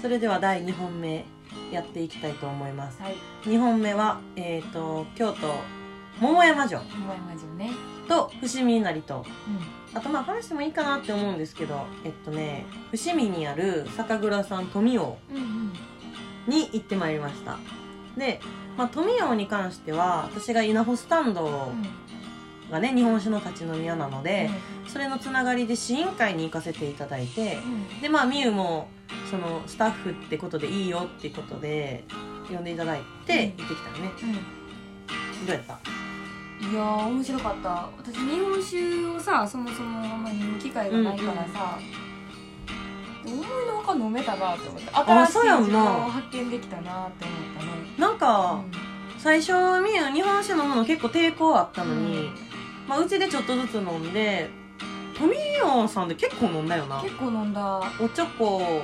それでは第2本目やっていきたいと思います。はい。2本目は、えー、と京都桃山城。桃山城ね。と伏見稲荷と。うあとまあ話してもいいかなって思うんですけどえっとね伏見にある酒蔵さん富王んうんうん。に行ってまいりました。で、まあ、富王に関しては私が稲穂スタンドがね日本酒の立ち飲み屋なので、それのつながりで試飲会に行かせていただいてでまあみゆもそのスタッフってことでいいよっていうことで呼んでいただいて行ってきたよね、うん。うんどうやった？いやー面白かった。私日本酒をさそもそもあんまり飲む機会がないからさ、思いのほか飲めたなって思って新しい自分を発見できたなって思ったね。なんか、最初みゆ日本酒飲むの結構抵抗あったのに、うんまあ、うちでちょっとずつ飲んで富王さんで結構飲んだよな。結構飲んだ。おちょこ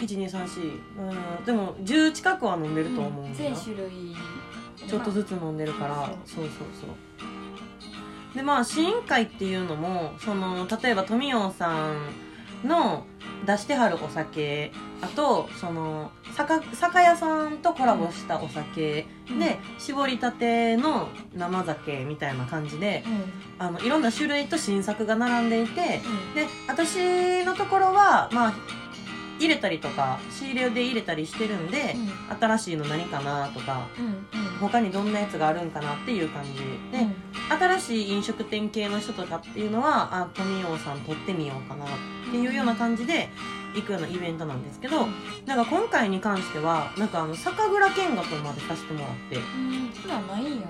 1234うんでも10近くは飲んでると思うん全種類。ちょっとずつ飲んでるから。そうそうそう。そうでまあ試飲会っていうのもその例えば富王さんの出してはるお酒。あとその酒酒屋さんとコラボしたお酒、うん。で絞りたての生酒みたいな感じでうん。あのいろんな種類と新作が並んでいてうん。で私のところはまあ入れたりとか仕入れで入れたりしてるんで、新しいの何かなとか他にどんなやつがあるんかなっていう感じで、うん新しい飲食店系の人とかっていうのはあ富王さん撮ってみようかなっていうような感じで行くようなイベントなんですけどなんか今回に関してはなんかあの酒蔵見学までさせてもらって。うん普段ないんや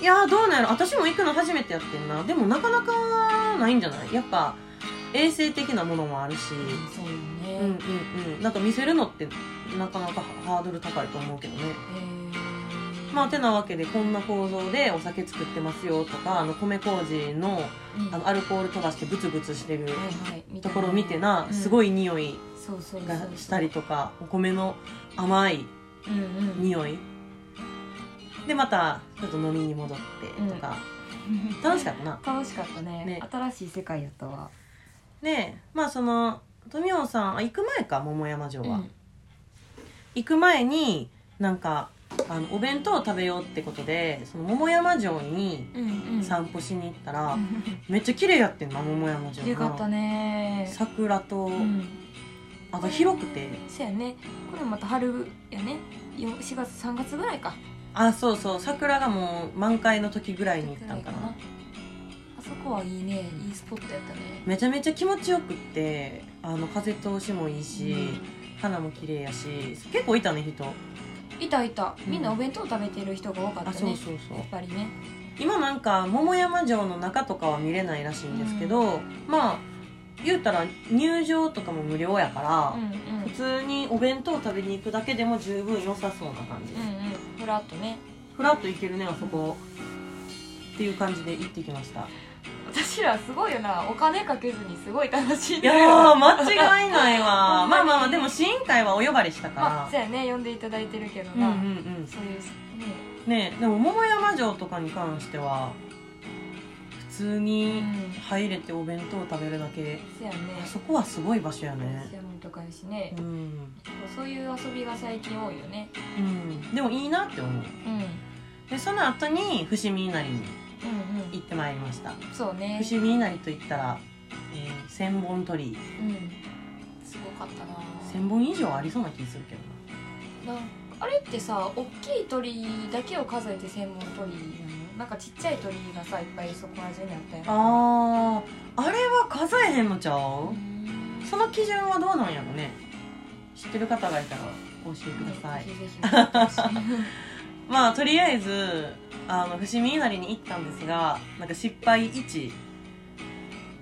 いやーどうなんやろ。私も行くの初めてやってんな。でもなかなかないんじゃない？やっぱ衛生的なものもあるし。そうよね。うんうんうん。なんか見せるのってなかなかハードル高いと思うけどね。へーまあてなわけでこんな構造でお酒作ってますよとかあの米麹のうん。あのアルコール飛ばしてブツブツしてるところを見てな、うん。すごい匂いがしたりとかお米の甘い匂い。でまたちょっと飲みに戻ってとか、楽しかったな。楽しかったね。ね。新しい世界やったわ。でまあその富王さんあ行く前か桃山城は、うん。行く前になんかあのお弁当を食べようってことでその桃山城にうんうん。散歩しに行ったら、めっちゃ綺麗やってんな桃山城よかったね。桜と、うん。あと広くて。そうやね。これまた春やね。よ4月3月ぐらいか。あそうそう。桜がもう満開の時ぐらいに行ったんかな。あそこはいいね。いいスポットやったね。めちゃめちゃ気持ちよくってあの風通しもいいし、うん。花も綺麗やし結構いたね人いたいた。うん。みんなお弁当食べてる人が多かったね。あそうそうそう。やっぱりね。今なんか桃山城の中とかは見れないらしいんですけど、まあ言うたら入場とかも無料やから、うんうん。普通にお弁当食べに行くだけでも十分良さそうな感じ、うんうん。ふらっとね。ふらっと行けるねあそこ。っていう感じで行ってきました私らすごいよな。お金かけずにすごい楽しんいやー間違いないわ。ほんまあまあまあでも試飲会はお呼ばれしたから、まあそうやね呼んでいただいてるけどな、うんうんうん。そういうね。ねでも桃山城とかに関しては普通に入れてお弁当を食べるだけ。そうやね。あそこはすごい場所やね。専門とかやしね。う、ん、そういう遊びが最近多いよね。うん、でもいいなって思う。うん。うんでその後に伏見稲荷にうん行ってまいりました。そうね。伏見稲荷といったら、えー、千本鳥居。うん。すごかったな。千本以上ありそうな気するけどな。あれってさ大きい鳥だけを数えて専門鳥なの？なんかちっちゃい鳥がさいっぱいそこら中にあったやんあーあれは数えへんのちゃう、うん。その基準はどうなんやろね。知ってる方がいたら教えてください。ぜひぜひまあとりあえずあの伏見稲荷に行ったんですがなんか失敗1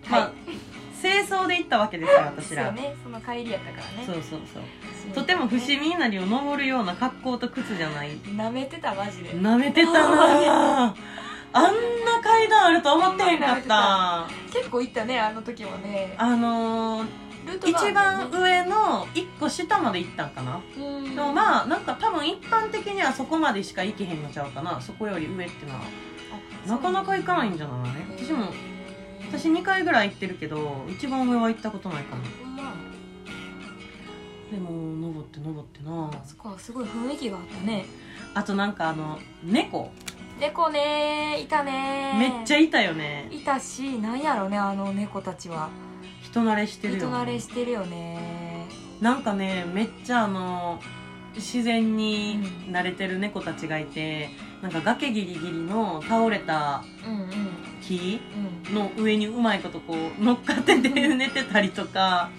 まあ、はい清掃で行ったわけですよ私ら。そうね。その帰りやったからね。そうそうそう。とても伏見稲荷を登るような格好と靴じゃない。なめてたマジで。なめてたな あんな階段あると思ってへんかった。結構行ったねあの時もね。あのー一番上の一個下まで行ったんかな。うん。でもまあなんか多分一般的にはそこまでしか行けへんのちゃうかな。そこより上ってのは。なかなか行かないんじゃない？私も私2回ぐらい行ってるけど一番上は行ったことないかなでも登って登ってな。あそこはすごい雰囲気があったね。あとなんかあの猫。猫ねいたねめっちゃいたよね。いたしなんやろねあの猫たちは人慣れしてるよ、人慣れしてるよね。なんかねめっちゃあの自然に慣れてる猫たちがいて、なんか崖ギリギリの倒れたうんうん。木うんの上にうまいことこう乗っかってて寝てたりとか。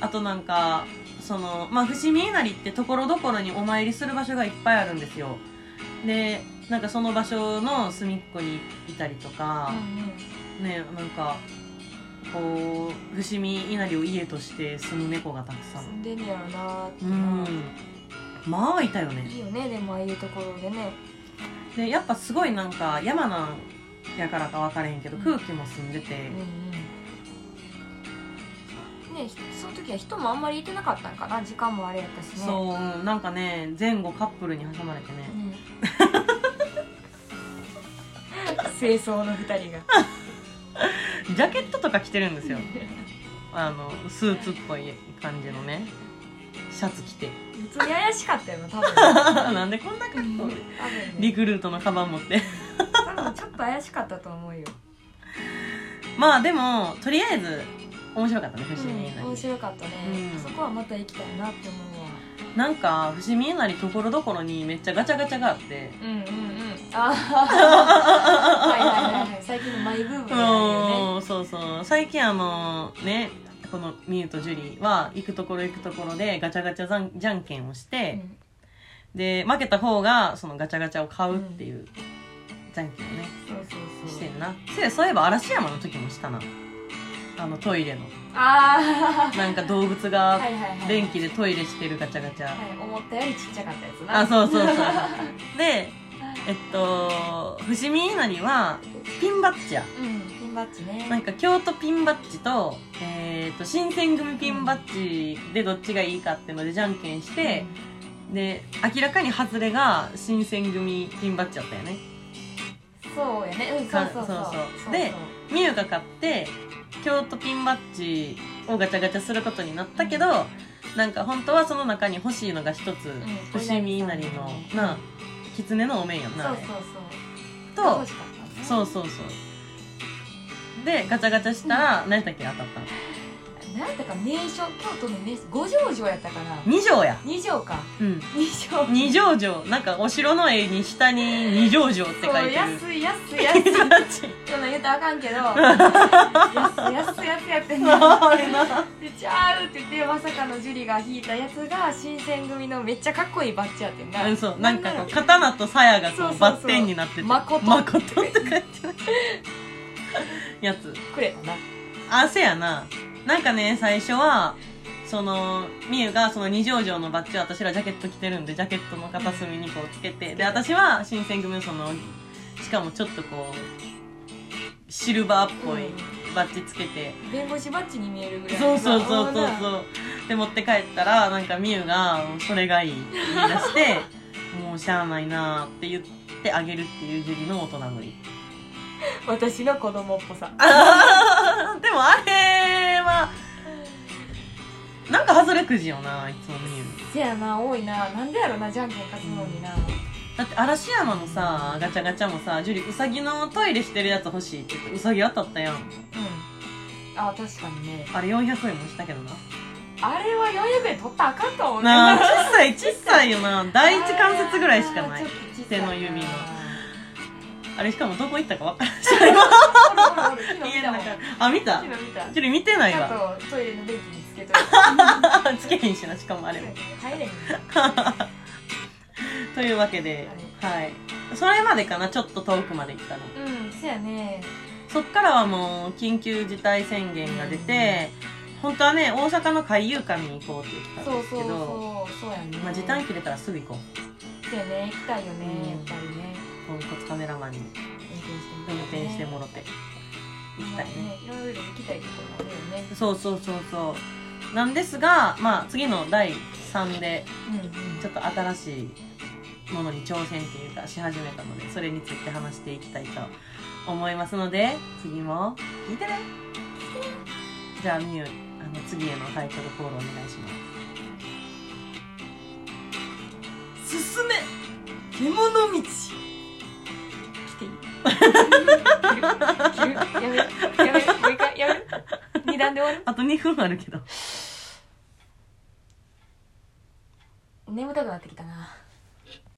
あとなんかそのまあ伏見稲荷ってところどころにお参りする場所がいっぱいあるんですよ。でなんかその場所の隅っこにいたりとか、ねなんかこう伏見稲荷を家として住む猫がたくさ住んんでんねやろなってうなん。まあいたよね。いいよねでもああいうところでね。でやっぱすごいなんか山なんやからか分からへんけどうん。空気も澄んでて。うんうんねひその時は人もあんまりいてなかったんかな時間もあれやったしね。そううん。なんかね前後カップルに挟まれてね。うん。清掃の二人がジャケットとか着てるんですよ。あのスーツっぽい感じのね。シャツ着て。普通に怪しかったよな多分。なんでこんな格好で。多分リねクルートのカバン持って。多分ちょっと怪しかったと思うよ。まあでもとりあえず面白かったね伏見稲うん面荷、白かったね、うん。そこはまた行きたいなって思うわなんか伏見稲荷ところどころにめっちゃガチャガチャがあって。うんうんうん。ああはいはいはいはい。最近のマイブームだよね。うんそうそう。最近あのねこのミユとジュリーは行くところ行くところでガチャガチャじゃんじゃんけんをして、で負けた方がそのガチャガチャを買うっていう、じゃんけんをねそうそうそう。してんな。そういえば嵐山の時もしたなあのトイレの。ああ なんか動物がはいはいはい。電気でトイレしてるガチャガチャ、はい思ったよりちっちゃかったやつな。あそうそうそう。でえっと伏見稲荷はピンバッジや。うんピンバッジね。なんか京都ピンバッジと,、えー、と新選組ピンバッジでどっちがいいかっていうのでじゃんけんして、で明らかに外れが新選組ピンバッジだったよね。うんそうやね。うんそうそうそう。そうそう。でみゆが買って京都ピンバッジをガチャガチャすることになったけど、なんか本当はその中に欲しいのが一つ、ん。伏見稲荷のな狐のお面やんなそうそうそう。とそうそうそう。でガチャガチャしたら何やったっけ当たったの何やったか名所京都の名所五条城やったかな二条や。二条か。うん。二条。二条城。なんかお城の絵に下に二条城って書いてる。安い安い安い。そんなん言うたらあかんけど。安い安いやつやってんな。あれな。でちゃうって言ってまさかのジュリが引いたやつが新選組のめっちゃかっこいいバッジやってんな。うんそう。なんか刀と鞘がこそうバッテンになってて。誠。誠って書いてる。やつ。くれたな。あせやななんかね最初はそのみゆがその二条城のバッジを私らジャケット着てるんでジャケットの片隅にこうつけてで私は新選組のそのしかもちょっとこうシルバーっぽいバッジつけて、弁護士バッジに見えるぐらい。そうそうそうそうう。そうで持って帰ったらなんかみゆが「それがいい」って言い出して「もうしゃあないな」って言ってあげるっていうジュリの大人乗り。私の子供っぽさ。でもあれくじよないつもみゆせやな多いな。なんでやろなじゃんけん勝つのにな、だって嵐山のさガチャガチャもさジュリウサギのトイレしてるやつ欲しいって言ってウサギ当たったやん。うん。あ確かにね。あれ400円もしたけどな。あれは400円取ったらあかんと思うね。なあ小さい小さいよな。第一関節ぐらいしかない。あれはちょっと小さ手の指の。ああれしかもどこ行ったか分からん。ーおるおるおる昨日家の見たもん。中。あ見た。昨日見た。ジュリ見てないわ。とトイレの電気につけといて。つけへんしなしかもあれも。入れへんというわけではい。それまでかなちょっと遠くまで行ったの。うんせやね。そっからはもう緊急事態宣言が出て、本当はね大阪の海遊館に行こうって言ってたんそうそうですけどそうそうやね。まあ、時短切れたらすぐ行こう。せやね行きたいよねうん。やっぱりね。ポンコツカメラマンに。運転してもろて。行きたいねねいろいろ行きたいところもあるよね。そうそうそうそうなんですがまあ次の第3でちょっと新しいものに挑戦っていうかし始めたのでそれについて話していきたいと思いますので次も聞いてね。じゃあみゆあの次へのタイトルコールお願いします。すすめ獣道。来ていい？やめる？やめる？もう一回やめる？二段で終わる？あと2分あるけど